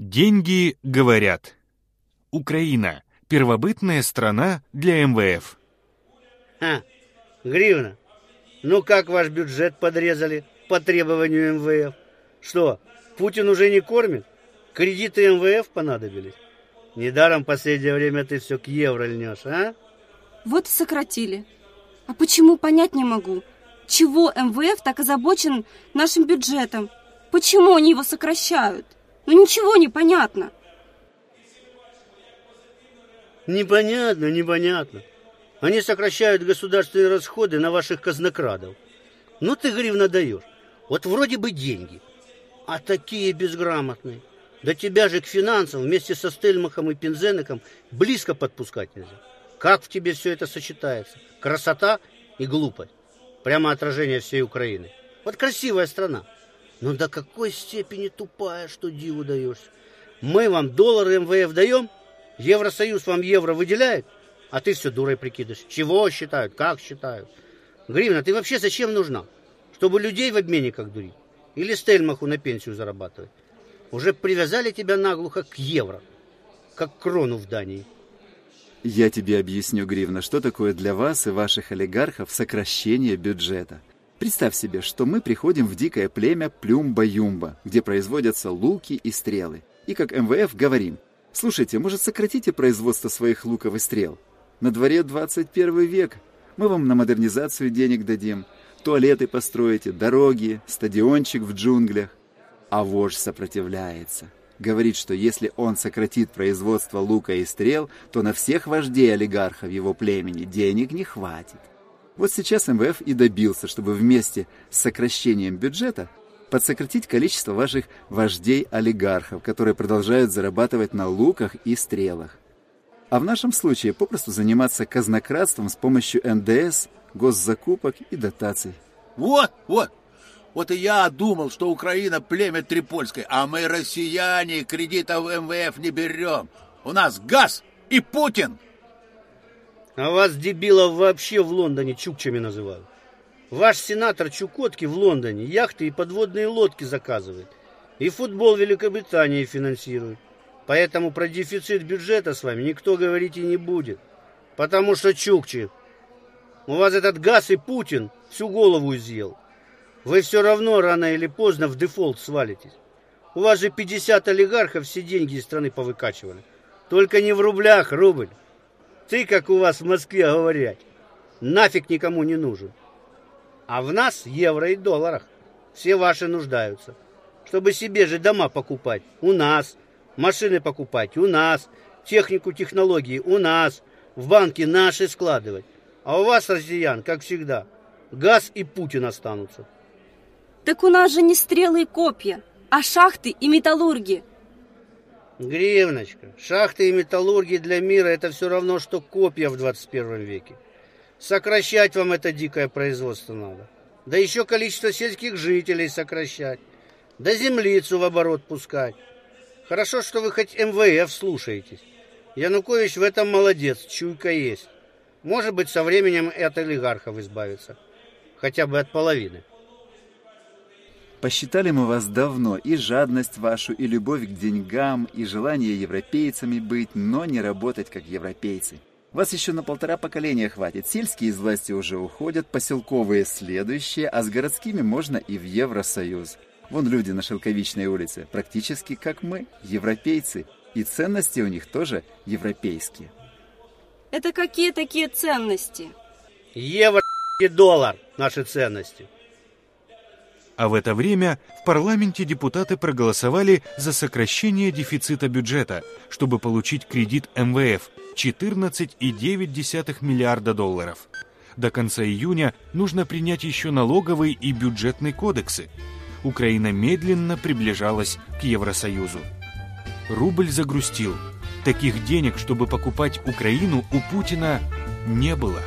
Деньги говорят. Украина – первобытная страна для МВФ. А, гривна. Ну как ваш бюджет подрезали по требованию МВФ? Что, Путин уже не кормит? Кредиты МВФ понадобились? Недаром в последнее время ты все к евро льнешь, а? Вот и сократили. А почему, понять не могу. Чего МВФ так озабочен нашим бюджетом? Почему они его сокращают? Ну ничего не понятно. Непонятно, непонятно. Они сокращают государственные расходы на ваших казнокрадов. Ну ты, гривна, даешь. Вот вроде бы деньги. А такие безграмотные. Да тебя же к финансам вместе со Стельмахом и Пензенеком близко подпускать нельзя. Как в тебе все это сочетается? Красота и глупость. Прямо отражение всей Украины. Вот красивая страна. Но до какой степени тупая, что диву даешься. Мы вам доллары МВФ даем, Евросоюз вам евро выделяет, а ты все дурой прикидываешь. Чего считают, как считают. Гривна, ты вообще зачем нужна? Чтобы людей в обменниках дурить? Или Стельмаху на пенсию зарабатывать? Уже привязали тебя наглухо к евро, как крону в Дании. Я тебе объясню, Гривна, что такое для вас и ваших олигархов сокращение бюджета. Представь себе, что мы приходим в дикое племя Плюмба-Юмба, где производятся луки и стрелы. И как МВФ говорим, слушайте, может сократите производство своих луков и стрел? На дворе 21 век. Мы вам на модернизацию денег дадим, туалеты построите, дороги, стадиончик в джунглях. А вождь сопротивляется. Говорит, что если он сократит производство лука и стрел, то на всех вождей олигархов его племени денег не хватит. Вот сейчас МВФ и добился, чтобы вместе с сокращением бюджета подсократить количество ваших вождей-олигархов, которые продолжают зарабатывать на луках и стрелах. А в нашем случае попросту заниматься казнократством с помощью НДС, госзакупок и дотаций. Вот, вот. Вот и я думал, что Украина племя Трипольское, а мы, россияне, кредитов МВФ не берем. У нас газ и Путин. А вас, дебилов, вообще в Лондоне чукчами называют. Ваш сенатор Чукотки в Лондоне яхты и подводные лодки заказывает. И футбол Великобритании финансирует. Поэтому про дефицит бюджета с вами никто говорить и не будет. Потому что Чукчи, у вас этот газ и Путин всю голову изъел. Вы все равно рано или поздно в дефолт свалитесь. У вас же 50 олигархов все деньги из страны повыкачивали. Только не в рублях, рубль. Ты, как у вас в Москве говорят, нафиг никому не нужен. А в нас евро и долларах. Все ваши нуждаются. Чтобы себе же дома покупать. У нас. Машины покупать. У нас. Технику, технологии. У нас. В банке наши складывать. А у вас, россиян, как всегда, газ и Путин останутся. Так у нас же не стрелы и копья, а шахты и металлурги. Гривночка, шахты и металлурги для мира это все равно, что копья в 21 веке. Сокращать вам это дикое производство надо. Да еще количество сельских жителей сокращать. Да землицу в оборот пускать. Хорошо, что вы хоть МВФ слушаетесь. Янукович в этом молодец, чуйка есть. Может быть, со временем и от олигархов избавиться. Хотя бы от половины. Посчитали мы вас давно, и жадность вашу, и любовь к деньгам, и желание европейцами быть, но не работать как европейцы. Вас еще на полтора поколения хватит. Сельские из власти уже уходят, поселковые следующие, а с городскими можно и в Евросоюз. Вон люди на Шелковичной улице, практически как мы, европейцы. И ценности у них тоже европейские. Это какие такие ценности? Евро и доллар наши ценности. А в это время в парламенте депутаты проголосовали за сокращение дефицита бюджета, чтобы получить кредит МВФ 14,9 миллиарда долларов. До конца июня нужно принять еще налоговый и бюджетный кодексы. Украина медленно приближалась к Евросоюзу. Рубль загрустил. Таких денег, чтобы покупать Украину, у Путина не было.